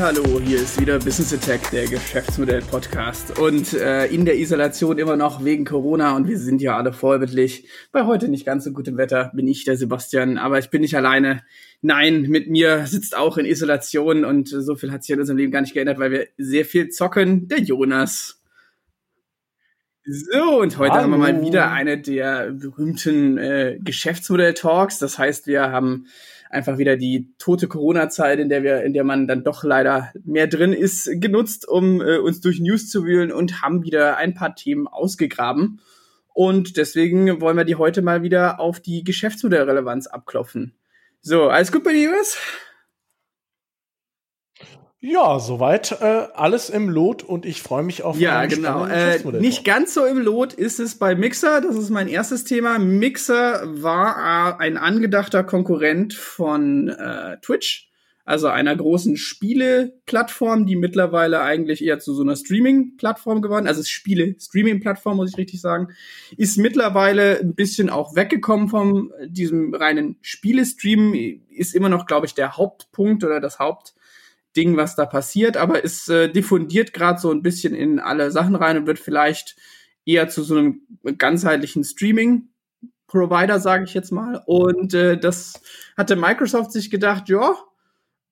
Hallo, hier ist wieder Business Attack, der Geschäftsmodell-Podcast. Und äh, in der Isolation immer noch wegen Corona und wir sind ja alle vorbildlich. Bei heute nicht ganz so gutem Wetter bin ich der Sebastian, aber ich bin nicht alleine. Nein, mit mir sitzt auch in Isolation und so viel hat sich in unserem Leben gar nicht geändert, weil wir sehr viel zocken. Der Jonas. So, und heute Hallo. haben wir mal wieder eine der berühmten äh, Geschäftsmodell-Talks. Das heißt, wir haben einfach wieder die tote Corona-Zeit, in der wir, in der man dann doch leider mehr drin ist, genutzt, um äh, uns durch News zu wühlen und haben wieder ein paar Themen ausgegraben. Und deswegen wollen wir die heute mal wieder auf die Geschäftsmodellrelevanz abklopfen. So, alles gut bei dir, was? Ja, soweit äh, alles im Lot und ich freue mich auf Ja, genau. Äh, nicht ganz so im Lot ist es bei Mixer. Das ist mein erstes Thema. Mixer war äh, ein angedachter Konkurrent von äh, Twitch, also einer großen Spiele-Plattform, die mittlerweile eigentlich eher zu so einer Streaming-Plattform geworden, also Spiele-Streaming-Plattform, muss ich richtig sagen, ist mittlerweile ein bisschen auch weggekommen von diesem reinen Spiele-Stream, ist immer noch, glaube ich, der Hauptpunkt oder das Haupt Ding, was da passiert, aber es äh, diffundiert gerade so ein bisschen in alle Sachen rein und wird vielleicht eher zu so einem ganzheitlichen Streaming Provider, sage ich jetzt mal. Und äh, das hatte Microsoft sich gedacht, ja,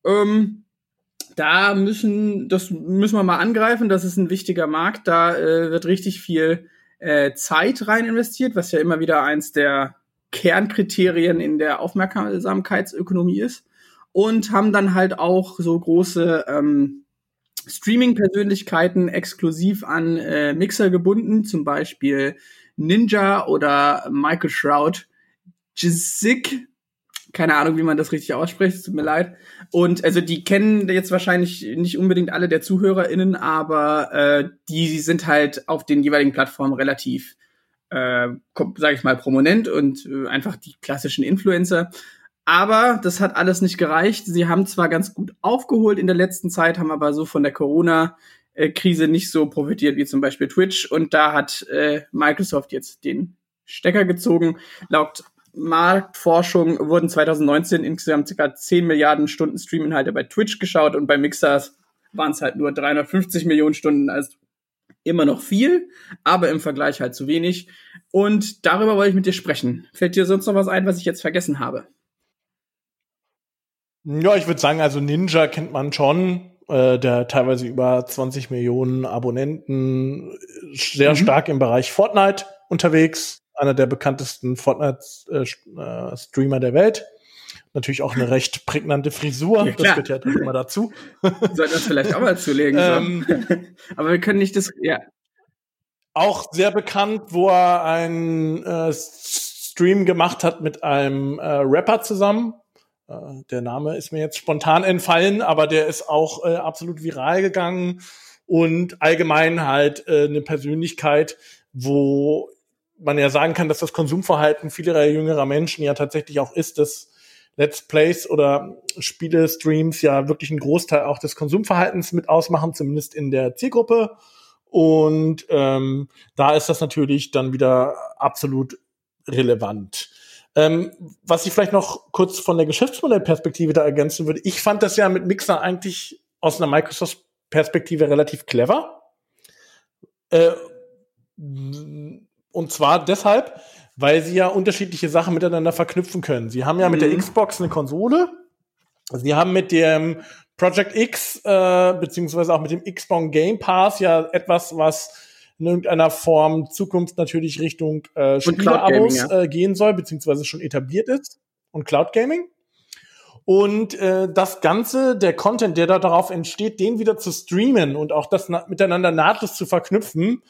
ähm, da müssen, das müssen wir mal angreifen. Das ist ein wichtiger Markt. Da äh, wird richtig viel äh, Zeit rein investiert, was ja immer wieder eins der Kernkriterien in der Aufmerksamkeitsökonomie ist und haben dann halt auch so große ähm, Streaming-Persönlichkeiten exklusiv an äh, Mixer gebunden, zum Beispiel Ninja oder Michael Shroud, Jizik, keine Ahnung, wie man das richtig ausspricht, tut mir leid. Und also die kennen jetzt wahrscheinlich nicht unbedingt alle der ZuhörerInnen, aber äh, die sind halt auf den jeweiligen Plattformen relativ, äh, sage ich mal, prominent und äh, einfach die klassischen Influencer. Aber das hat alles nicht gereicht. Sie haben zwar ganz gut aufgeholt in der letzten Zeit, haben aber so von der Corona-Krise nicht so profitiert wie zum Beispiel Twitch. Und da hat äh, Microsoft jetzt den Stecker gezogen. Laut Marktforschung wurden 2019 insgesamt ca. 10 Milliarden Stunden Streaminhalte bei Twitch geschaut und bei Mixers waren es halt nur 350 Millionen Stunden, also immer noch viel, aber im Vergleich halt zu wenig. Und darüber wollte ich mit dir sprechen. Fällt dir sonst noch was ein, was ich jetzt vergessen habe? Ja, ich würde sagen, also Ninja kennt man schon, äh, der teilweise über 20 Millionen Abonnenten, sehr mhm. stark im Bereich Fortnite unterwegs, einer der bekanntesten Fortnite-Streamer äh, der Welt. Natürlich auch eine recht prägnante Frisur, ja, das gehört ja dann immer dazu. Sollten das vielleicht auch mal zulegen. ähm, Aber wir können nicht das, ja. Auch sehr bekannt, wo er einen äh, Stream gemacht hat mit einem äh, Rapper zusammen, äh, der Name ist mir jetzt spontan entfallen, aber der ist auch äh, absolut viral gegangen und allgemein halt äh, eine Persönlichkeit, wo man ja sagen kann, dass das Konsumverhalten vieler jüngerer Menschen ja tatsächlich auch ist, dass Let's Plays oder Spiele-Streams ja wirklich einen Großteil auch des Konsumverhaltens mit ausmachen, zumindest in der Zielgruppe. Und ähm, da ist das natürlich dann wieder absolut relevant. Ähm, was ich vielleicht noch kurz von der Geschäftsmodellperspektive da ergänzen würde, ich fand das ja mit Mixer eigentlich aus einer Microsoft-Perspektive relativ clever. Äh, und zwar deshalb, weil sie ja unterschiedliche Sachen miteinander verknüpfen können. Sie haben ja mit der mhm. Xbox eine Konsole, sie haben mit dem Project X äh, beziehungsweise auch mit dem Xbox Game Pass ja etwas, was in irgendeiner Form Zukunft natürlich Richtung äh, Spieleabos ja. äh, gehen soll, beziehungsweise schon etabliert ist und Cloud Gaming. Und äh, das Ganze, der Content, der da darauf entsteht, den wieder zu streamen und auch das na miteinander nahtlos zu verknüpfen,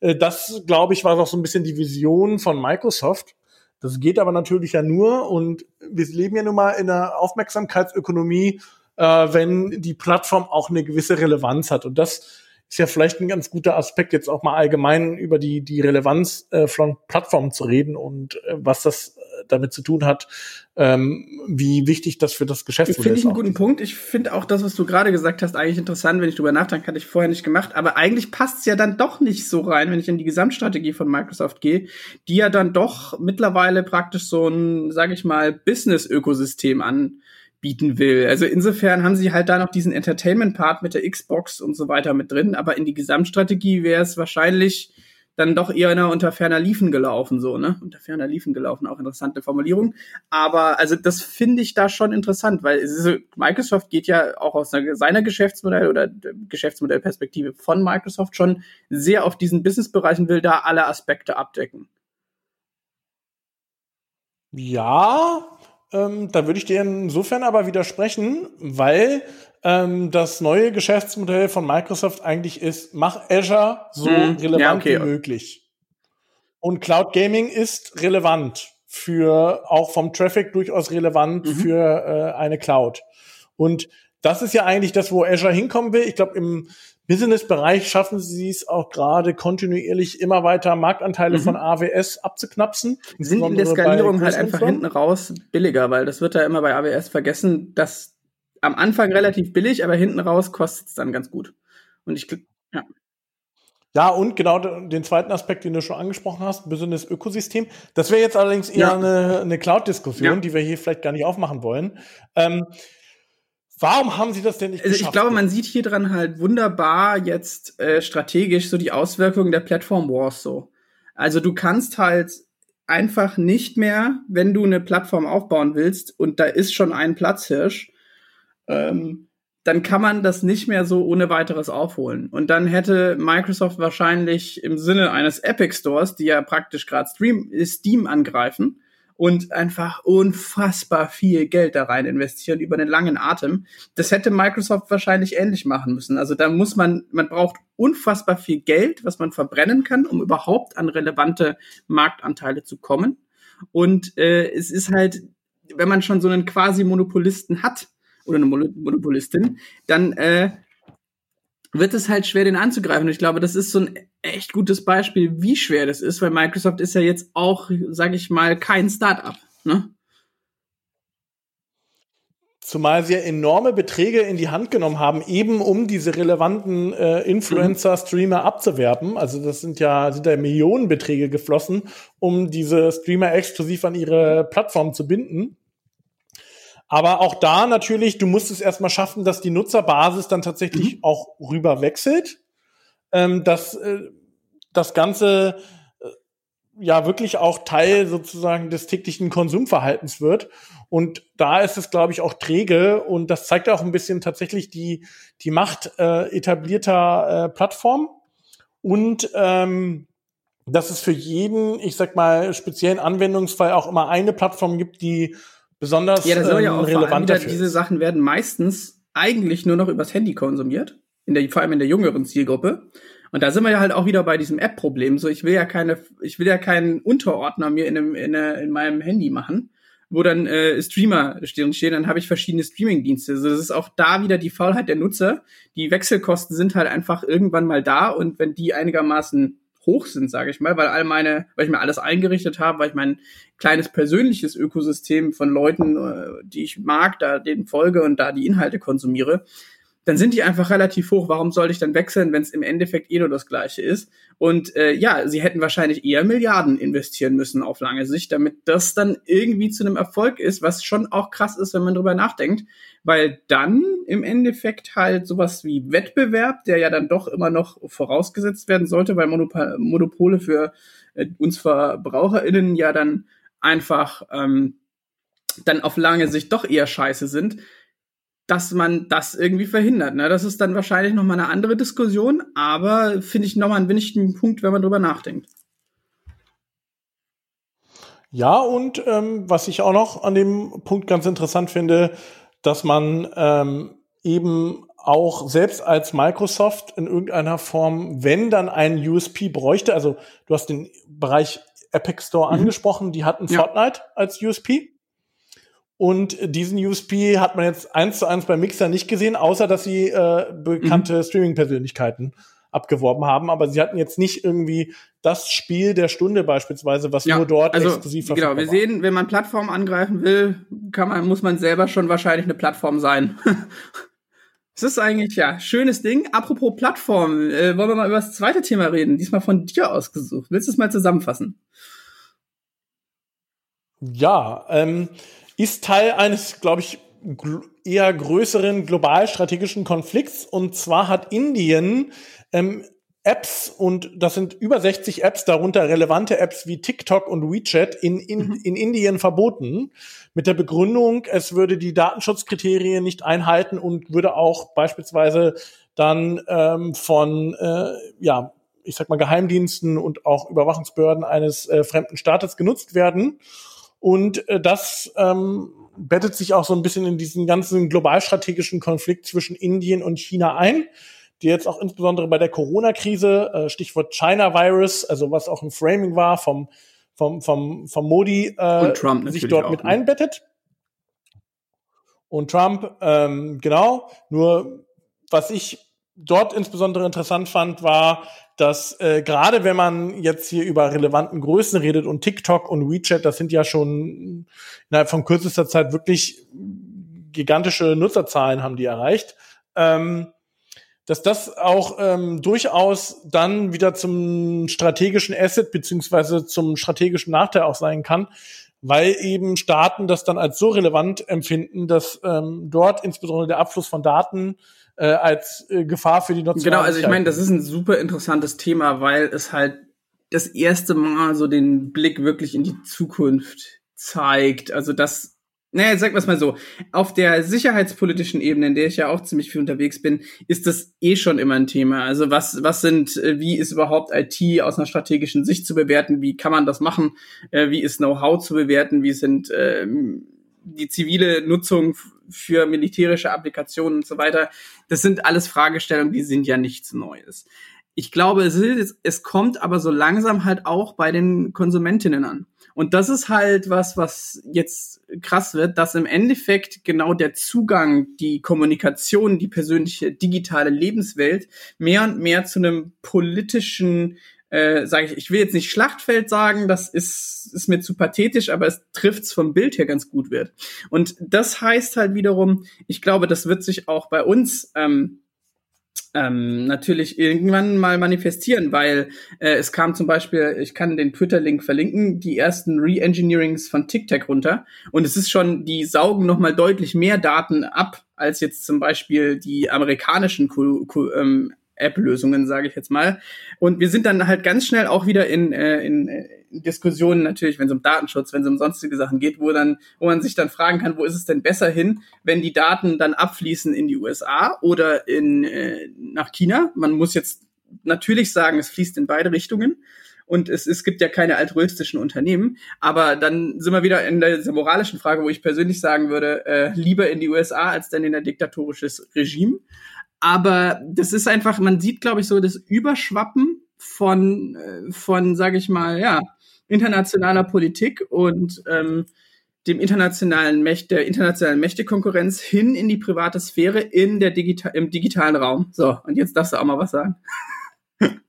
äh, das, glaube ich, war doch so ein bisschen die Vision von Microsoft. Das geht aber natürlich ja nur und wir leben ja nun mal in einer Aufmerksamkeitsökonomie, äh, wenn die Plattform auch eine gewisse Relevanz hat. Und das ist ja vielleicht ein ganz guter Aspekt, jetzt auch mal allgemein über die, die Relevanz äh, von Plattformen zu reden und äh, was das äh, damit zu tun hat, ähm, wie wichtig das für das Geschäftsmodell ist. Finde ich einen guten Punkt. Ich finde auch das, was du gerade gesagt hast, eigentlich interessant, wenn ich drüber nachdenke, hatte ich vorher nicht gemacht. Aber eigentlich passt es ja dann doch nicht so rein, wenn ich in die Gesamtstrategie von Microsoft gehe, die ja dann doch mittlerweile praktisch so ein, sage ich mal, Business-Ökosystem an bieten will. Also insofern haben sie halt da noch diesen Entertainment-Part mit der Xbox und so weiter mit drin, aber in die Gesamtstrategie wäre es wahrscheinlich dann doch eher unter ferner Liefen gelaufen, so, ne? Unter ferner Liefen gelaufen, auch interessante Formulierung. Aber also das finde ich da schon interessant, weil ist, Microsoft geht ja auch aus seiner Geschäftsmodell oder Geschäftsmodellperspektive von Microsoft schon sehr auf diesen Businessbereich und will da alle Aspekte abdecken. Ja, ähm, da würde ich dir insofern aber widersprechen, weil ähm, das neue Geschäftsmodell von Microsoft eigentlich ist, mach Azure so hm, relevant ja, okay. wie möglich. Und Cloud Gaming ist relevant für, auch vom Traffic durchaus relevant mhm. für äh, eine Cloud. Und das ist ja eigentlich das, wo Azure hinkommen will. Ich glaube, im Business-Bereich schaffen sie es auch gerade kontinuierlich immer weiter Marktanteile mhm. von AWS abzuknapsen. Sind in der Skalierung halt einfach hinten raus billiger, weil das wird da immer bei AWS vergessen, dass am Anfang relativ billig, aber hinten raus kostet es dann ganz gut. Und ich, ja. Ja, und genau den zweiten Aspekt, den du schon angesprochen hast, Business-Ökosystem. Das wäre jetzt allerdings eher ja. eine, eine Cloud-Diskussion, ja. die wir hier vielleicht gar nicht aufmachen wollen. Ähm, Warum haben sie das denn nicht also Ich glaube, man sieht hier dran halt wunderbar jetzt äh, strategisch so die Auswirkungen der Plattform Wars so. Also du kannst halt einfach nicht mehr, wenn du eine Plattform aufbauen willst und da ist schon ein Platzhirsch, ähm, dann kann man das nicht mehr so ohne weiteres aufholen. Und dann hätte Microsoft wahrscheinlich im Sinne eines Epic Stores, die ja praktisch gerade Steam angreifen, und einfach unfassbar viel Geld da rein investieren über einen langen Atem. Das hätte Microsoft wahrscheinlich ähnlich machen müssen. Also da muss man, man braucht unfassbar viel Geld, was man verbrennen kann, um überhaupt an relevante Marktanteile zu kommen. Und äh, es ist halt, wenn man schon so einen quasi Monopolisten hat oder eine Monopolistin, dann äh, wird es halt schwer, den anzugreifen. Und ich glaube, das ist so ein echt gutes Beispiel, wie schwer das ist, weil Microsoft ist ja jetzt auch, sage ich mal, kein Startup. Ne? Zumal sie ja enorme Beträge in die Hand genommen haben, eben um diese relevanten äh, Influencer, Streamer abzuwerben. Also das sind ja, sind ja Millionenbeträge geflossen, um diese Streamer exklusiv an ihre Plattform zu binden. Aber auch da natürlich, du musst es erstmal schaffen, dass die Nutzerbasis dann tatsächlich mhm. auch rüber wechselt. Ähm, dass äh, das Ganze äh, ja wirklich auch Teil sozusagen des täglichen Konsumverhaltens wird. Und da ist es, glaube ich, auch träge und das zeigt auch ein bisschen tatsächlich die, die Macht äh, etablierter äh, Plattformen. Und ähm, dass es für jeden, ich sag mal, speziellen Anwendungsfall auch immer eine Plattform gibt, die besonders ja, das soll ja ähm, auch relevant wieder, Diese Sachen werden meistens eigentlich nur noch übers Handy konsumiert, in der, vor allem in der jüngeren Zielgruppe. Und da sind wir ja halt auch wieder bei diesem App-Problem. So, ich will ja keine, ich will ja keinen Unterordner mir in, einem, in, einer, in meinem Handy machen, wo dann äh, Streamer stehen, stehen dann habe ich verschiedene Streaming-Dienste. Also das ist auch da wieder die Faulheit der Nutzer. Die Wechselkosten sind halt einfach irgendwann mal da und wenn die einigermaßen hoch sind, sage ich mal, weil all meine, weil ich mir alles eingerichtet habe, weil ich mein kleines persönliches Ökosystem von Leuten, äh, die ich mag, da denen folge und da die Inhalte konsumiere, dann sind die einfach relativ hoch. Warum soll ich dann wechseln, wenn es im Endeffekt eh nur das Gleiche ist? Und äh, ja, sie hätten wahrscheinlich eher Milliarden investieren müssen auf lange Sicht, damit das dann irgendwie zu einem Erfolg ist, was schon auch krass ist, wenn man drüber nachdenkt, weil dann im Endeffekt halt sowas wie Wettbewerb, der ja dann doch immer noch vorausgesetzt werden sollte, weil Monopol Monopole für äh, uns VerbraucherInnen ja dann einfach ähm, dann auf lange Sicht doch eher scheiße sind dass man das irgendwie verhindert. Ne? Das ist dann wahrscheinlich noch mal eine andere Diskussion, aber finde ich noch mal einen wichtigen Punkt, wenn man drüber nachdenkt. Ja, und ähm, was ich auch noch an dem Punkt ganz interessant finde, dass man ähm, eben auch selbst als Microsoft in irgendeiner Form, wenn dann ein USP bräuchte, also du hast den Bereich Epic Store mhm. angesprochen, die hatten ja. Fortnite als USP. Und diesen USP hat man jetzt eins zu eins bei Mixer nicht gesehen, außer dass sie äh, bekannte mhm. Streaming-Persönlichkeiten abgeworben haben. Aber sie hatten jetzt nicht irgendwie das Spiel der Stunde beispielsweise, was ja, nur dort also, exklusiv verfügbar Genau, wir war. sehen, wenn man Plattformen angreifen will, kann man, muss man selber schon wahrscheinlich eine Plattform sein. Es ist eigentlich, ja, schönes Ding. Apropos Plattform, äh, wollen wir mal über das zweite Thema reden. Diesmal von dir ausgesucht. Willst du es mal zusammenfassen? Ja, ähm, ist Teil eines, glaube ich, eher größeren global strategischen Konflikts. Und zwar hat Indien ähm, Apps und das sind über 60 Apps, darunter relevante Apps wie TikTok und WeChat in, in, mhm. in Indien verboten. Mit der Begründung, es würde die Datenschutzkriterien nicht einhalten und würde auch beispielsweise dann ähm, von äh, ja, ich sag mal, Geheimdiensten und auch Überwachungsbehörden eines äh, fremden Staates genutzt werden. Und äh, das ähm, bettet sich auch so ein bisschen in diesen ganzen globalstrategischen Konflikt zwischen Indien und China ein, die jetzt auch insbesondere bei der Corona-Krise, äh, Stichwort China-Virus, also was auch ein Framing war vom, vom, vom, vom Modi, äh, sich dort auch, mit ne? einbettet. Und Trump, ähm, genau, nur was ich dort insbesondere interessant fand, war, dass äh, gerade wenn man jetzt hier über relevanten Größen redet und TikTok und WeChat, das sind ja schon innerhalb von kürzester Zeit wirklich gigantische Nutzerzahlen haben die erreicht, ähm, dass das auch ähm, durchaus dann wieder zum strategischen Asset beziehungsweise zum strategischen Nachteil auch sein kann, weil eben Staaten das dann als so relevant empfinden, dass ähm, dort insbesondere der Abfluss von Daten äh, als äh, Gefahr für die Nutzung. Genau, also ich meine, das ist ein super interessantes Thema, weil es halt das erste Mal so den Blick wirklich in die Zukunft zeigt. Also das naja, sag wir es mal so, auf der sicherheitspolitischen Ebene, in der ich ja auch ziemlich viel unterwegs bin, ist das eh schon immer ein Thema. Also was, was sind, äh, wie ist überhaupt IT aus einer strategischen Sicht zu bewerten? Wie kann man das machen? Äh, wie ist Know-how zu bewerten? Wie sind ähm, die zivile Nutzung für militärische Applikationen und so weiter. Das sind alles Fragestellungen, die sind ja nichts Neues. Ich glaube, es, ist, es kommt aber so langsam halt auch bei den Konsumentinnen an. Und das ist halt was, was jetzt krass wird, dass im Endeffekt genau der Zugang, die Kommunikation, die persönliche digitale Lebenswelt mehr und mehr zu einem politischen äh, sage ich, ich will jetzt nicht Schlachtfeld sagen, das ist, ist mir zu pathetisch, aber es trifft's vom Bild her ganz gut wird. Und das heißt halt wiederum, ich glaube, das wird sich auch bei uns ähm, ähm, natürlich irgendwann mal manifestieren, weil äh, es kam zum Beispiel, ich kann den Twitter-Link verlinken, die ersten Re-Engineerings von TikTok runter. Und es ist schon, die saugen noch mal deutlich mehr Daten ab als jetzt zum Beispiel die amerikanischen ähm, App-Lösungen, sage ich jetzt mal. Und wir sind dann halt ganz schnell auch wieder in, äh, in, äh, in Diskussionen natürlich, wenn es um Datenschutz, wenn es um sonstige Sachen geht, wo dann, wo man sich dann fragen kann, wo ist es denn besser hin, wenn die Daten dann abfließen in die USA oder in äh, nach China. Man muss jetzt natürlich sagen, es fließt in beide Richtungen und es, es gibt ja keine altruistischen Unternehmen. Aber dann sind wir wieder in der moralischen Frage, wo ich persönlich sagen würde, äh, lieber in die USA als dann in ein diktatorisches Regime. Aber das ist einfach, man sieht, glaube ich, so das Überschwappen von, äh, von, sage ich mal, ja, internationaler Politik und ähm, dem internationalen Mächte, der internationalen Mächtekonkurrenz hin in die private Sphäre in der Digita im digitalen Raum. So, und jetzt darfst du auch mal was sagen.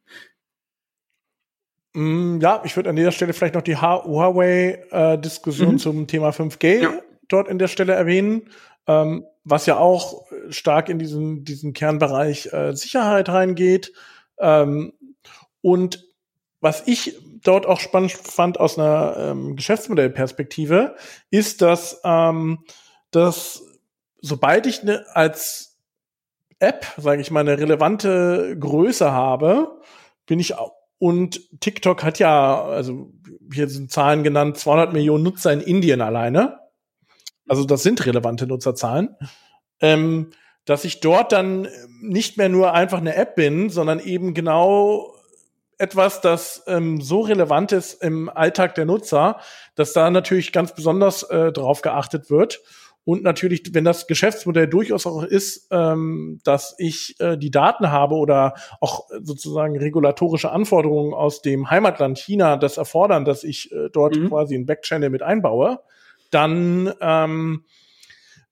Mm, ja, ich würde an dieser Stelle vielleicht noch die Huawei-Diskussion äh, zum Thema 5G ja. dort in der Stelle erwähnen. Ähm, was ja auch stark in diesen, diesen Kernbereich äh, Sicherheit reingeht. Ähm, und was ich dort auch spannend fand aus einer ähm, Geschäftsmodellperspektive, ist, dass, ähm, dass sobald ich ne, als App, sage ich mal, eine relevante Größe habe, bin ich auch und TikTok hat ja, also hier sind Zahlen genannt, 200 Millionen Nutzer in Indien alleine also das sind relevante Nutzerzahlen, ähm, dass ich dort dann nicht mehr nur einfach eine App bin, sondern eben genau etwas, das ähm, so relevant ist im Alltag der Nutzer, dass da natürlich ganz besonders äh, drauf geachtet wird. Und natürlich, wenn das Geschäftsmodell durchaus auch ist, ähm, dass ich äh, die Daten habe oder auch sozusagen regulatorische Anforderungen aus dem Heimatland China das erfordern, dass ich äh, dort mhm. quasi einen Backchannel mit einbaue, dann ähm,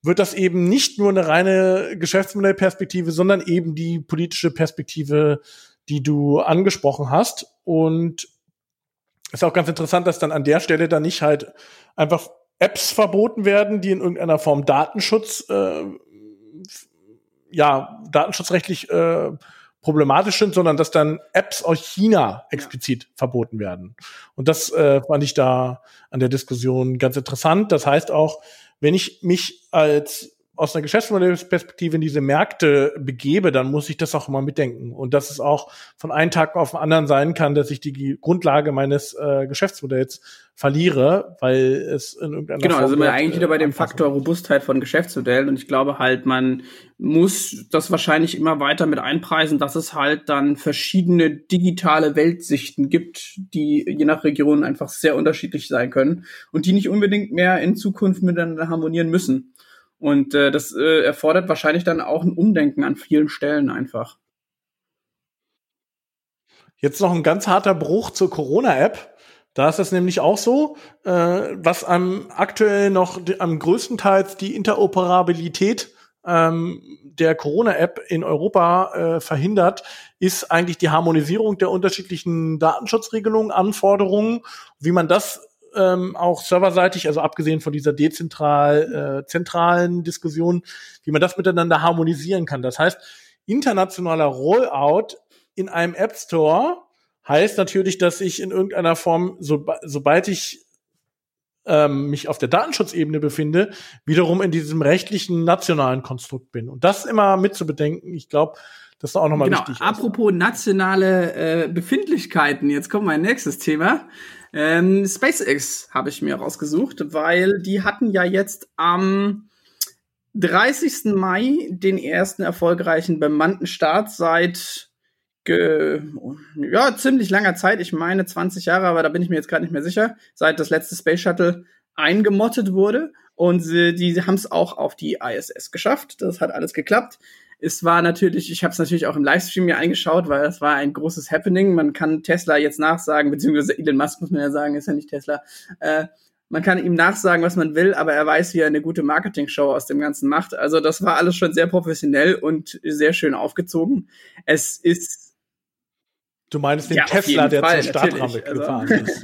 wird das eben nicht nur eine reine Geschäftsmodellperspektive, sondern eben die politische Perspektive, die du angesprochen hast. Und ist auch ganz interessant, dass dann an der Stelle dann nicht halt einfach Apps verboten werden, die in irgendeiner Form Datenschutz, äh, ja, datenschutzrechtlich äh, problematisch sind, sondern dass dann Apps aus China explizit ja. verboten werden. Und das äh, fand ich da an der Diskussion ganz interessant. Das heißt auch, wenn ich mich als aus einer Geschäftsmodellperspektive in diese Märkte begebe, dann muss ich das auch immer mitdenken. Und dass es auch von einem Tag auf den anderen sein kann, dass ich die Grundlage meines äh, Geschäftsmodells verliere, weil es in irgendeiner Genau, Form also sind wir eigentlich wieder bei dem Faktor Robustheit von Geschäftsmodellen. Und ich glaube halt, man muss das wahrscheinlich immer weiter mit einpreisen, dass es halt dann verschiedene digitale Weltsichten gibt, die je nach Region einfach sehr unterschiedlich sein können und die nicht unbedingt mehr in Zukunft miteinander harmonieren müssen. Und äh, das äh, erfordert wahrscheinlich dann auch ein Umdenken an vielen Stellen einfach. Jetzt noch ein ganz harter Bruch zur Corona-App. Da ist das nämlich auch so, äh, was am aktuell noch am größten Teils die Interoperabilität ähm, der Corona-App in Europa äh, verhindert, ist eigentlich die Harmonisierung der unterschiedlichen Datenschutzregelungen, Anforderungen, wie man das ähm, auch serverseitig, also abgesehen von dieser dezentral äh, zentralen Diskussion, wie man das miteinander harmonisieren kann. Das heißt, internationaler Rollout in einem App Store heißt natürlich, dass ich in irgendeiner Form, so, sobald ich ähm, mich auf der Datenschutzebene befinde, wiederum in diesem rechtlichen nationalen Konstrukt bin. Und das immer mitzubedenken, ich glaube, das ist auch nochmal genau. wichtig. Apropos nationale äh, Befindlichkeiten, jetzt kommt mein nächstes Thema. Ähm, SpaceX habe ich mir rausgesucht, weil die hatten ja jetzt am 30. Mai den ersten erfolgreichen bemannten Start seit ja, ziemlich langer Zeit, ich meine 20 Jahre, aber da bin ich mir jetzt gerade nicht mehr sicher, seit das letzte Space Shuttle eingemottet wurde. Und sie, die haben es auch auf die ISS geschafft. Das hat alles geklappt. Es war natürlich, ich habe es natürlich auch im Livestream mir eingeschaut, weil das war ein großes Happening. Man kann Tesla jetzt nachsagen, beziehungsweise Elon Musk muss man ja sagen, ist ja nicht Tesla. Äh, man kann ihm nachsagen, was man will, aber er weiß, wie er eine gute Marketing-Show aus dem Ganzen macht. Also das war alles schon sehr professionell und sehr schön aufgezogen. Es ist. Du meinst den ja, Tesla, der Fall, zur Startrampe also. gefahren ist.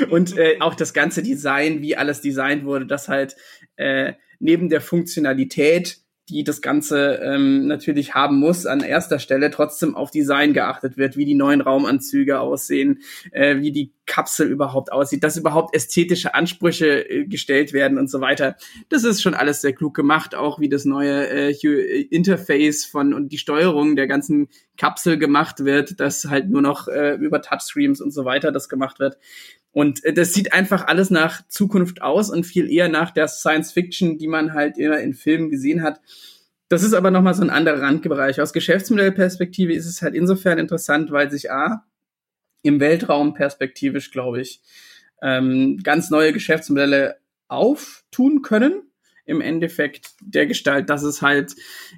und äh, auch das ganze Design, wie alles designt wurde, das halt äh, neben der Funktionalität die das Ganze ähm, natürlich haben muss, an erster Stelle trotzdem auf Design geachtet wird, wie die neuen Raumanzüge aussehen, äh, wie die Kapsel überhaupt aussieht, dass überhaupt ästhetische Ansprüche äh, gestellt werden und so weiter. Das ist schon alles sehr klug gemacht, auch wie das neue äh, Interface von und die Steuerung der ganzen Kapsel gemacht wird, dass halt nur noch äh, über Touchscreens und so weiter das gemacht wird. Und äh, das sieht einfach alles nach Zukunft aus und viel eher nach der Science Fiction, die man halt immer in Filmen gesehen hat. Das ist aber nochmal so ein anderer Randbereich. Aus Geschäftsmodellperspektive ist es halt insofern interessant, weil sich A, im Weltraum perspektivisch, glaube ich, ähm, ganz neue Geschäftsmodelle auftun können. Im Endeffekt der Gestalt, dass es halt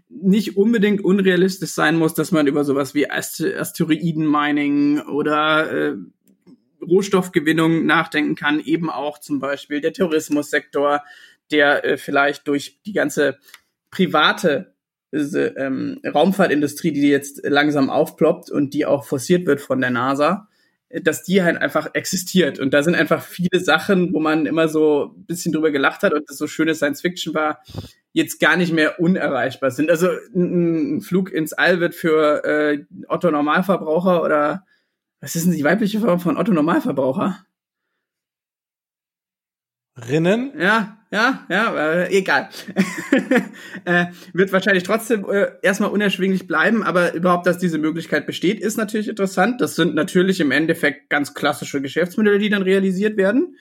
nicht unbedingt unrealistisch sein muss, dass man über sowas wie Asteroiden-Mining oder äh, Rohstoffgewinnung nachdenken kann, eben auch zum Beispiel der Tourismussektor, der äh, vielleicht durch die ganze private äh, ähm, Raumfahrtindustrie, die jetzt langsam aufploppt und die auch forciert wird von der NASA, äh, dass die halt einfach existiert. Und da sind einfach viele Sachen, wo man immer so ein bisschen drüber gelacht hat und das so schöne Science Fiction war, jetzt gar nicht mehr unerreichbar sind. Also ein, Flug ins All wird für äh, Otto Normalverbraucher oder was ist denn die weibliche Form von Otto Normalverbraucher? Rinnen? Ja, ja, ja, äh, egal. äh, wird wahrscheinlich trotzdem äh, erstmal unerschwinglich bleiben, aber überhaupt, dass diese Möglichkeit besteht, ist natürlich interessant. Das sind natürlich im Endeffekt ganz klassische Geschäftsmodelle, die dann realisiert werden.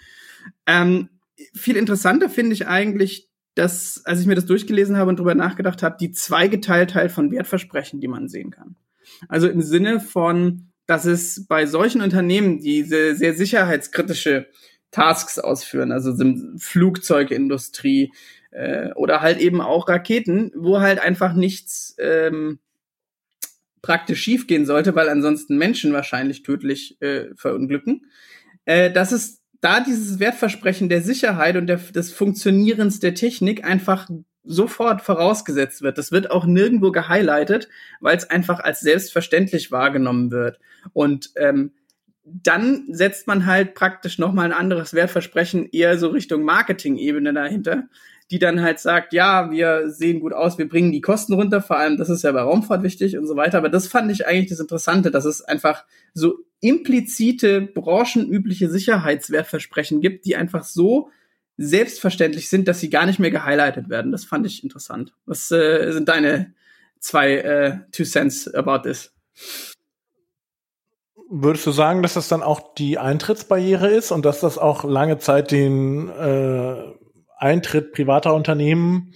Ähm, viel interessanter finde ich eigentlich, dass, als ich mir das durchgelesen habe und drüber nachgedacht habe, die Zweigeteiltheit von Wertversprechen, die man sehen kann. Also im Sinne von, dass es bei solchen Unternehmen, die sehr, sehr sicherheitskritische Tasks ausführen, also Flugzeugindustrie äh, oder halt eben auch Raketen, wo halt einfach nichts ähm, praktisch schiefgehen sollte, weil ansonsten Menschen wahrscheinlich tödlich äh, verunglücken, äh, dass es da dieses Wertversprechen der Sicherheit und der, des Funktionierens der Technik einfach sofort vorausgesetzt wird. Das wird auch nirgendwo gehighlightet, weil es einfach als selbstverständlich wahrgenommen wird. Und ähm, dann setzt man halt praktisch nochmal ein anderes Wertversprechen eher so Richtung Marketing-Ebene dahinter, die dann halt sagt, ja, wir sehen gut aus, wir bringen die Kosten runter, vor allem das ist ja bei Raumfahrt wichtig und so weiter. Aber das fand ich eigentlich das Interessante, dass es einfach so implizite, branchenübliche Sicherheitswertversprechen gibt, die einfach so selbstverständlich sind, dass sie gar nicht mehr gehighlightet werden. Das fand ich interessant. Was äh, sind deine zwei äh, Two Cents about this? Würdest du sagen, dass das dann auch die Eintrittsbarriere ist und dass das auch lange Zeit den äh, Eintritt privater Unternehmen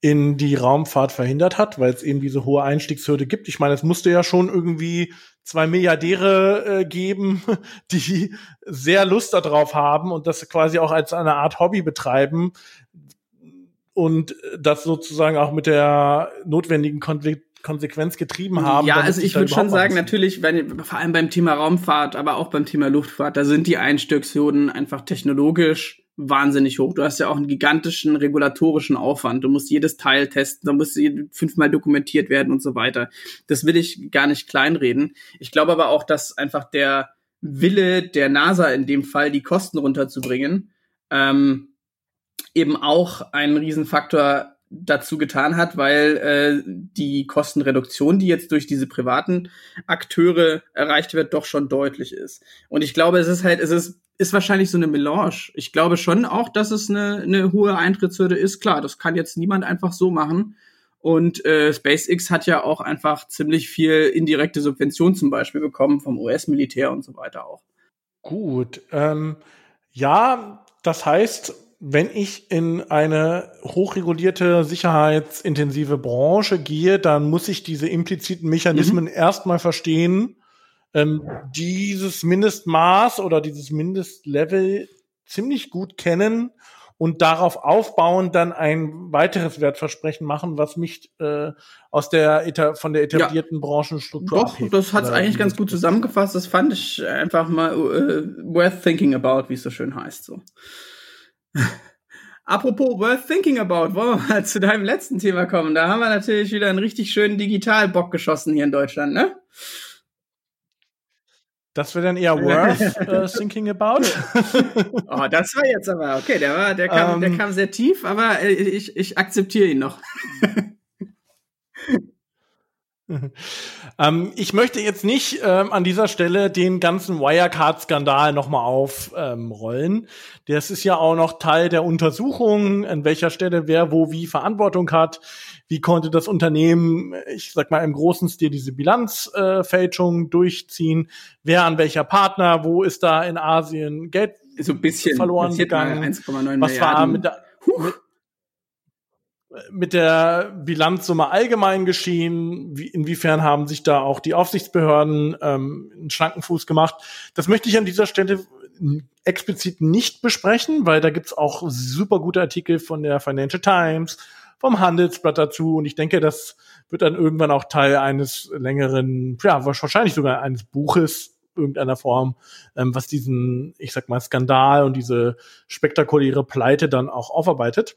in die Raumfahrt verhindert hat, weil es eben diese hohe Einstiegshürde gibt. Ich meine, es musste ja schon irgendwie zwei Milliardäre äh, geben, die sehr Lust darauf haben und das quasi auch als eine Art Hobby betreiben und das sozusagen auch mit der notwendigen Konflikt Konsequenz getrieben haben. Ja, also ich würde schon sagen, natürlich, wenn, vor allem beim Thema Raumfahrt, aber auch beim Thema Luftfahrt, da sind die Einstiegshürden einfach technologisch wahnsinnig hoch. Du hast ja auch einen gigantischen regulatorischen Aufwand. Du musst jedes Teil testen, da muss fünfmal dokumentiert werden und so weiter. Das will ich gar nicht kleinreden. Ich glaube aber auch, dass einfach der Wille der NASA in dem Fall, die Kosten runterzubringen, ähm, eben auch ein Riesenfaktor dazu getan hat, weil äh, die Kostenreduktion, die jetzt durch diese privaten Akteure erreicht wird, doch schon deutlich ist. Und ich glaube, es ist halt, es ist, ist wahrscheinlich so eine Melange. Ich glaube schon auch, dass es eine, eine hohe Eintrittshürde ist. Klar, das kann jetzt niemand einfach so machen. Und äh, SpaceX hat ja auch einfach ziemlich viel indirekte Subvention zum Beispiel bekommen vom US-Militär und so weiter auch. Gut. Ähm, ja, das heißt, wenn ich in eine hochregulierte, sicherheitsintensive Branche gehe, dann muss ich diese impliziten Mechanismen mhm. erstmal verstehen, ähm, dieses Mindestmaß oder dieses Mindestlevel ziemlich gut kennen und darauf aufbauen dann ein weiteres Wertversprechen machen, was mich äh, aus der von der etablierten ja. Branchenstruktur Doch, abhebt. das hat es eigentlich ganz gut zusammengefasst. Das fand ich einfach mal uh, worth thinking about, wie es so schön heißt. So. Apropos worth thinking about, wollen wir mal zu deinem letzten Thema kommen. Da haben wir natürlich wieder einen richtig schönen Digitalbock geschossen hier in Deutschland, ne? Das wäre dann eher worth uh, thinking about. oh, das war jetzt aber okay. Der war, der kam, um, der ähm. kam sehr tief, aber ich, ich akzeptiere ihn noch. ähm, ich möchte jetzt nicht ähm, an dieser Stelle den ganzen Wirecard-Skandal nochmal aufrollen. Ähm, das ist ja auch noch Teil der Untersuchung, an welcher Stelle wer wo wie Verantwortung hat. Wie konnte das Unternehmen, ich sag mal, im großen Stil diese Bilanzfälschung äh, durchziehen? Wer an welcher Partner? Wo ist da in Asien Geld so ein bisschen, verloren gegangen? Was war mit der, mit, mit der Bilanzsumme allgemein geschehen? Wie, inwiefern haben sich da auch die Aufsichtsbehörden ähm, einen schlanken Fuß gemacht? Das möchte ich an dieser Stelle explizit nicht besprechen, weil da gibt's auch super gute Artikel von der Financial Times, vom Handelsblatt dazu und ich denke, das wird dann irgendwann auch Teil eines längeren, ja, wahrscheinlich sogar eines Buches irgendeiner Form, ähm, was diesen, ich sag mal, Skandal und diese spektakuläre Pleite dann auch aufarbeitet.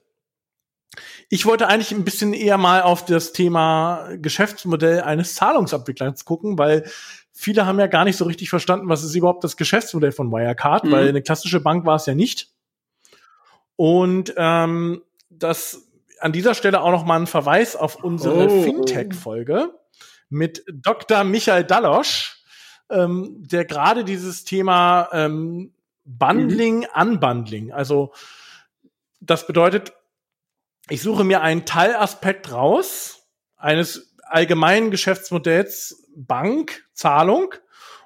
Ich wollte eigentlich ein bisschen eher mal auf das Thema Geschäftsmodell eines Zahlungsabwicklers gucken, weil viele haben ja gar nicht so richtig verstanden, was ist überhaupt das Geschäftsmodell von Wirecard, mhm. weil eine klassische Bank war es ja nicht. Und ähm, das an dieser Stelle auch noch mal ein Verweis auf unsere oh. Fintech-Folge mit Dr. Michael Dallosch, ähm, der gerade dieses Thema ähm, Bundling, mhm. Unbundling, also das bedeutet, ich suche mir einen Teilaspekt raus eines allgemeinen Geschäftsmodells Bank, Zahlung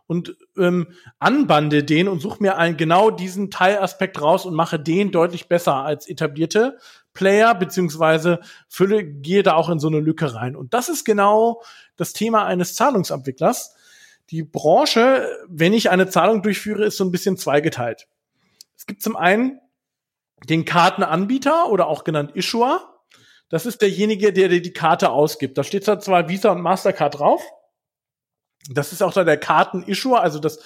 und ähm, anbande den und suche mir einen, genau diesen Teilaspekt raus und mache den deutlich besser als etablierte Player, beziehungsweise fülle, gehe da auch in so eine Lücke rein. Und das ist genau das Thema eines Zahlungsabwicklers. Die Branche, wenn ich eine Zahlung durchführe, ist so ein bisschen zweigeteilt. Es gibt zum einen den Kartenanbieter oder auch genannt Issuer. Das ist derjenige, der dir die Karte ausgibt. Da steht zwar Visa und Mastercard drauf. Das ist auch da der Karten-Issuer, also das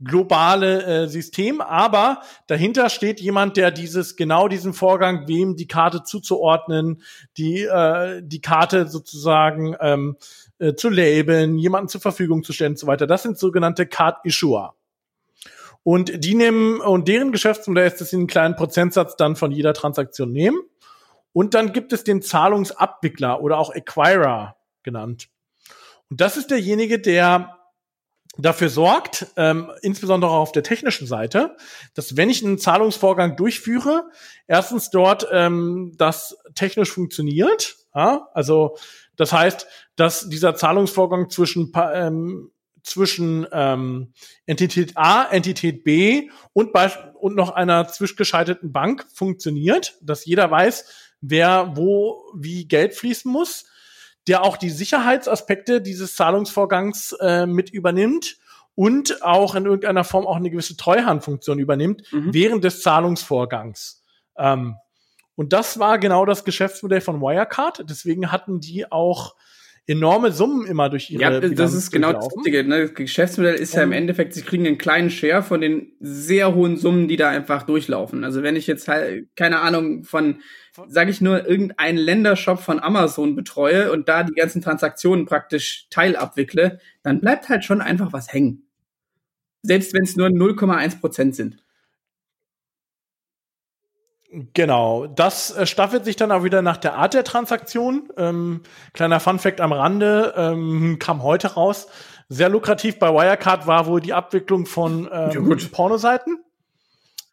globale äh, System, aber dahinter steht jemand, der dieses genau diesen Vorgang, wem die Karte zuzuordnen, die äh, die Karte sozusagen ähm, äh, zu labeln, jemanden zur Verfügung zu stellen und so weiter. Das sind sogenannte Card Issuer. Und die nehmen, und deren Geschäftsmodell ist, dass sie einen kleinen Prozentsatz dann von jeder Transaktion nehmen. Und dann gibt es den Zahlungsabwickler oder auch Acquirer genannt. Und das ist derjenige, der dafür sorgt, ähm, insbesondere auf der technischen Seite, dass wenn ich einen Zahlungsvorgang durchführe, erstens dort ähm, das technisch funktioniert. Ja? Also das heißt, dass dieser Zahlungsvorgang zwischen ähm, zwischen ähm, Entität A, Entität B und, und noch einer zwischengeschalteten Bank funktioniert, dass jeder weiß, wer wo wie Geld fließen muss der auch die Sicherheitsaspekte dieses Zahlungsvorgangs äh, mit übernimmt und auch in irgendeiner Form auch eine gewisse Treuhandfunktion übernimmt mhm. während des Zahlungsvorgangs. Ähm, und das war genau das Geschäftsmodell von Wirecard. Deswegen hatten die auch enorme Summen immer durch ihre Ja, das ist genau das Wichtige. Ne? Das Geschäftsmodell ist ja im Endeffekt, sie kriegen einen kleinen Share von den sehr hohen Summen, die da einfach durchlaufen. Also wenn ich jetzt halt, keine Ahnung, von, sage ich nur, irgendeinen Ländershop von Amazon betreue und da die ganzen Transaktionen praktisch teilabwickle, dann bleibt halt schon einfach was hängen. Selbst wenn es nur 0,1 Prozent sind. Genau, das äh, staffelt sich dann auch wieder nach der Art der Transaktion. Ähm, kleiner Funfact am Rande ähm, kam heute raus. Sehr lukrativ bei Wirecard war wohl die Abwicklung von ähm, ja, Pornoseiten,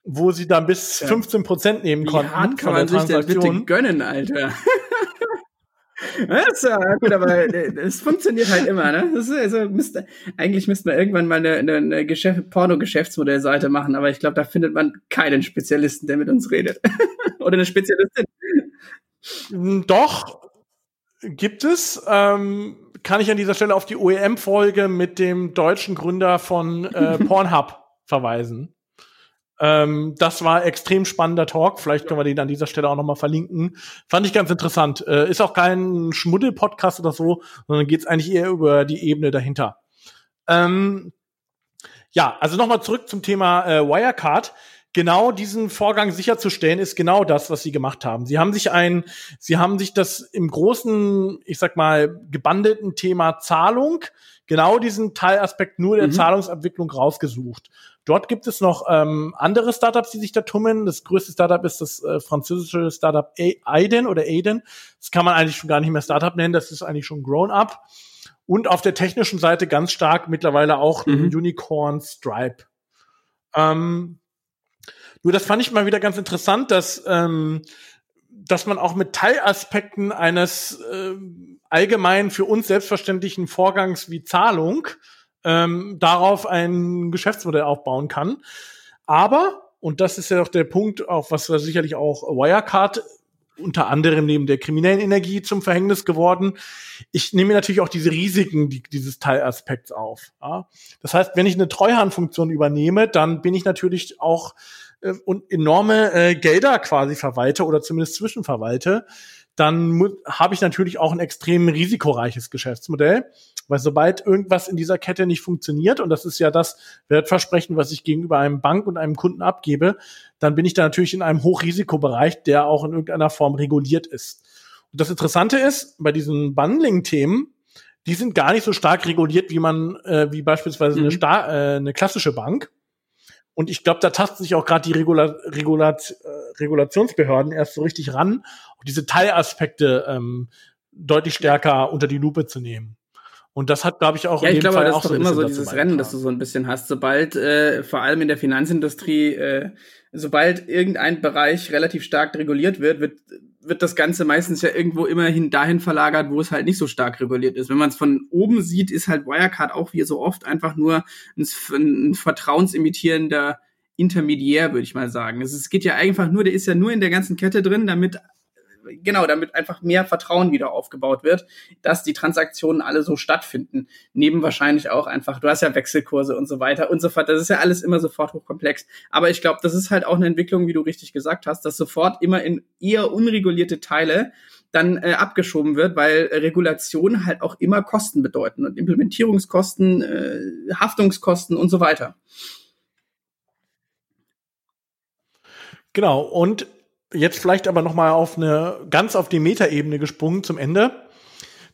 wo sie dann bis ja. 15 Prozent nehmen Wie konnten. Hart kann man sich denn bitte gönnen, Alter? Das ja gut, aber es funktioniert halt immer, ne? Ist, also müsste, eigentlich müsste man irgendwann mal eine, eine, eine Geschäft, Porno-Geschäftsmodellseite machen, aber ich glaube, da findet man keinen Spezialisten, der mit uns redet. Oder eine Spezialistin. Hm, doch, gibt es. Ähm, kann ich an dieser Stelle auf die OEM-Folge mit dem deutschen Gründer von äh, Pornhub verweisen. Ähm, das war extrem spannender Talk. Vielleicht können wir den an dieser Stelle auch nochmal verlinken. Fand ich ganz interessant. Äh, ist auch kein Schmuddel-Podcast oder so, sondern geht es eigentlich eher über die Ebene dahinter. Ähm, ja, also nochmal zurück zum Thema äh, Wirecard. Genau diesen Vorgang sicherzustellen, ist genau das, was sie gemacht haben. Sie haben sich ein, sie haben sich das im großen, ich sag mal, gebandelten Thema Zahlung, genau diesen Teilaspekt nur der mhm. Zahlungsabwicklung rausgesucht Dort gibt es noch ähm, andere Startups, die sich da tummeln. Das größte Startup ist das äh, französische Startup Aiden oder Aiden. Das kann man eigentlich schon gar nicht mehr Startup nennen, das ist eigentlich schon grown up. Und auf der technischen Seite ganz stark mittlerweile auch mhm. Unicorn Stripe. Ähm, nur das fand ich mal wieder ganz interessant, dass, ähm, dass man auch mit Teilaspekten eines äh, allgemein für uns selbstverständlichen Vorgangs wie Zahlung ähm, darauf ein Geschäftsmodell aufbauen kann. Aber, und das ist ja doch der Punkt, auf was wir sicherlich auch Wirecard unter anderem neben der kriminellen Energie zum Verhängnis geworden. Ich nehme natürlich auch diese Risiken die, dieses Teilaspekts auf. Ja? Das heißt, wenn ich eine Treuhandfunktion übernehme, dann bin ich natürlich auch äh, und enorme äh, Gelder quasi verwalte oder zumindest zwischenverwalte, dann habe ich natürlich auch ein extrem risikoreiches Geschäftsmodell. Weil sobald irgendwas in dieser Kette nicht funktioniert, und das ist ja das Wertversprechen, was ich gegenüber einem Bank und einem Kunden abgebe, dann bin ich da natürlich in einem Hochrisikobereich, der auch in irgendeiner Form reguliert ist. Und das Interessante ist, bei diesen Bundling-Themen, die sind gar nicht so stark reguliert, wie man, äh, wie beispielsweise mhm. eine, Star äh, eine klassische Bank. Und ich glaube, da tasten sich auch gerade die Regula Regulat äh, Regulationsbehörden erst so richtig ran, diese Teilaspekte ähm, deutlich stärker unter die Lupe zu nehmen. Und das hat, glaube ich, auch. Ja, ich glaube, das ist doch immer so dieses Rennen, das du so ein bisschen hast. Sobald, äh, vor allem in der Finanzindustrie, äh, sobald irgendein Bereich relativ stark reguliert wird, wird, wird das Ganze meistens ja irgendwo immerhin dahin verlagert, wo es halt nicht so stark reguliert ist. Wenn man es von oben sieht, ist halt Wirecard auch wie so oft einfach nur ein, ein vertrauensimitierender Intermediär, würde ich mal sagen. Es geht ja einfach nur, der ist ja nur in der ganzen Kette drin, damit genau, damit einfach mehr Vertrauen wieder aufgebaut wird, dass die Transaktionen alle so stattfinden. Neben wahrscheinlich auch einfach, du hast ja Wechselkurse und so weiter und so fort. Das ist ja alles immer sofort hochkomplex. Aber ich glaube, das ist halt auch eine Entwicklung, wie du richtig gesagt hast, dass sofort immer in eher unregulierte Teile dann äh, abgeschoben wird, weil Regulationen halt auch immer Kosten bedeuten und Implementierungskosten, äh, Haftungskosten und so weiter. Genau, und Jetzt vielleicht aber noch mal auf eine ganz auf die Metaebene gesprungen zum Ende.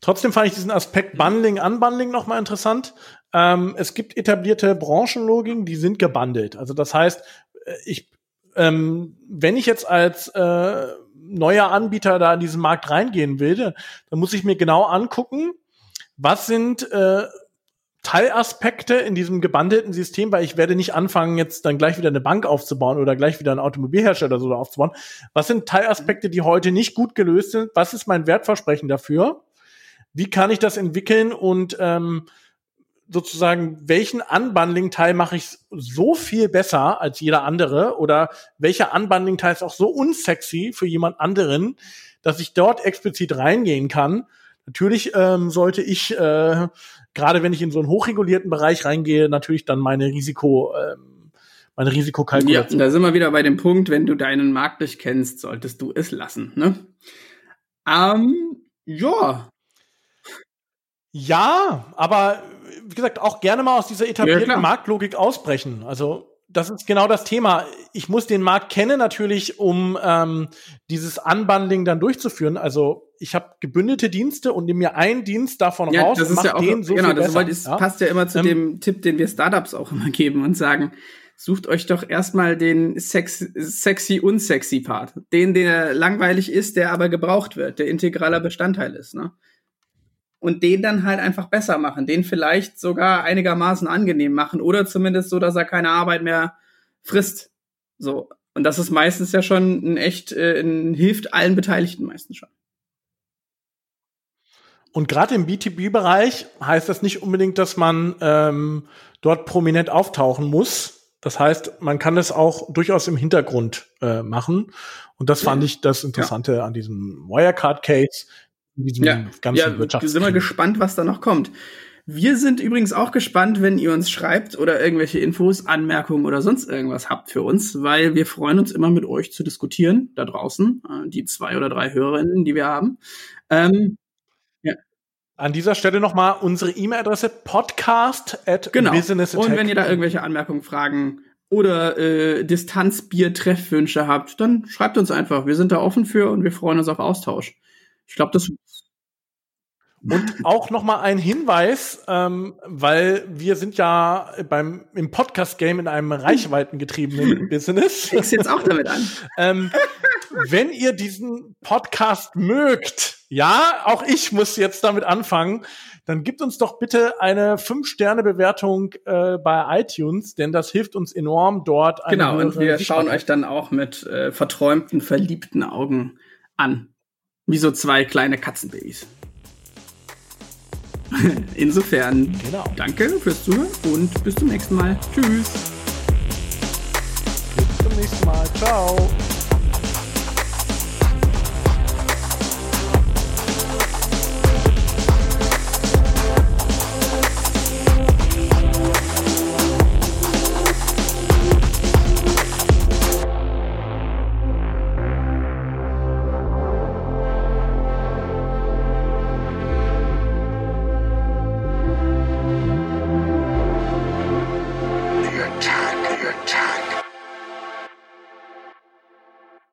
Trotzdem fand ich diesen Aspekt Bundling, Unbundling noch mal interessant. Ähm, es gibt etablierte Branchenlogiken, die sind gebundelt. Also das heißt, äh, ich, ähm, wenn ich jetzt als äh, neuer Anbieter da in diesen Markt reingehen will, dann muss ich mir genau angucken, was sind äh, Teilaspekte in diesem gebandelten System, weil ich werde nicht anfangen, jetzt dann gleich wieder eine Bank aufzubauen oder gleich wieder einen Automobilhersteller so aufzubauen. Was sind Teilaspekte, die heute nicht gut gelöst sind? Was ist mein Wertversprechen dafür? Wie kann ich das entwickeln und ähm, sozusagen, welchen Unbundling-Teil mache ich so viel besser als jeder andere oder welcher Unbundling-Teil ist auch so unsexy für jemand anderen, dass ich dort explizit reingehen kann. Natürlich ähm, sollte ich, äh, gerade wenn ich in so einen hochregulierten Bereich reingehe, natürlich dann meine Risiko, ähm, meine Risikokalkulation. Ja, da sind wir wieder bei dem Punkt, wenn du deinen Markt nicht kennst, solltest du es lassen. Ne? Ähm, ja. Ja, aber wie gesagt, auch gerne mal aus dieser etablierten ja, Marktlogik ausbrechen. Also das ist genau das Thema. Ich muss den Markt kennen natürlich, um ähm, dieses Unbundling dann durchzuführen. Also ich habe gebündelte Dienste und nehme mir einen Dienst davon ja, raus das mache ja den so genau, das. Das ja? passt ja immer zu ähm, dem Tipp, den wir Startups auch immer geben und sagen, sucht euch doch erstmal den sex sexy unsexy Part. Den, der langweilig ist, der aber gebraucht wird, der integraler Bestandteil ist. Ne? Und den dann halt einfach besser machen, den vielleicht sogar einigermaßen angenehm machen oder zumindest so, dass er keine Arbeit mehr frisst. So. Und das ist meistens ja schon ein echt, äh, ein, hilft allen Beteiligten meistens schon. Und gerade im B2B-Bereich heißt das nicht unbedingt, dass man ähm, dort prominent auftauchen muss. Das heißt, man kann es auch durchaus im Hintergrund äh, machen. Und das fand ich das Interessante ja. an diesem Wirecard-Case, in diesem ja, ganzen ja, Wirtschafts sind wir gespannt, was da noch kommt. Wir sind übrigens auch gespannt, wenn ihr uns schreibt oder irgendwelche Infos, Anmerkungen oder sonst irgendwas habt für uns, weil wir freuen uns immer mit euch zu diskutieren da draußen, äh, die zwei oder drei Hörerinnen, die wir haben. Ähm, ja. An dieser Stelle nochmal unsere E-Mail-Adresse podcast at genau. business Und wenn ihr da irgendwelche Anmerkungen, Fragen oder äh, Distanzbier-Treffwünsche habt, dann schreibt uns einfach. Wir sind da offen für und wir freuen uns auf Austausch. Ich glaube, das und auch noch mal ein Hinweis, ähm, weil wir sind ja beim im Podcast-Game in einem reichweitengetriebenen Business. Fängst jetzt auch damit an. ähm, wenn ihr diesen Podcast mögt, ja, auch ich muss jetzt damit anfangen, dann gibt uns doch bitte eine 5-Sterne-Bewertung äh, bei iTunes, denn das hilft uns enorm dort. Genau, und wir schauen euch dann auch mit äh, verträumten, verliebten Augen an. Wie so zwei kleine Katzenbabys. Insofern, genau. danke fürs Zuhören und bis zum nächsten Mal. Tschüss. Bis zum nächsten Mal. Ciao.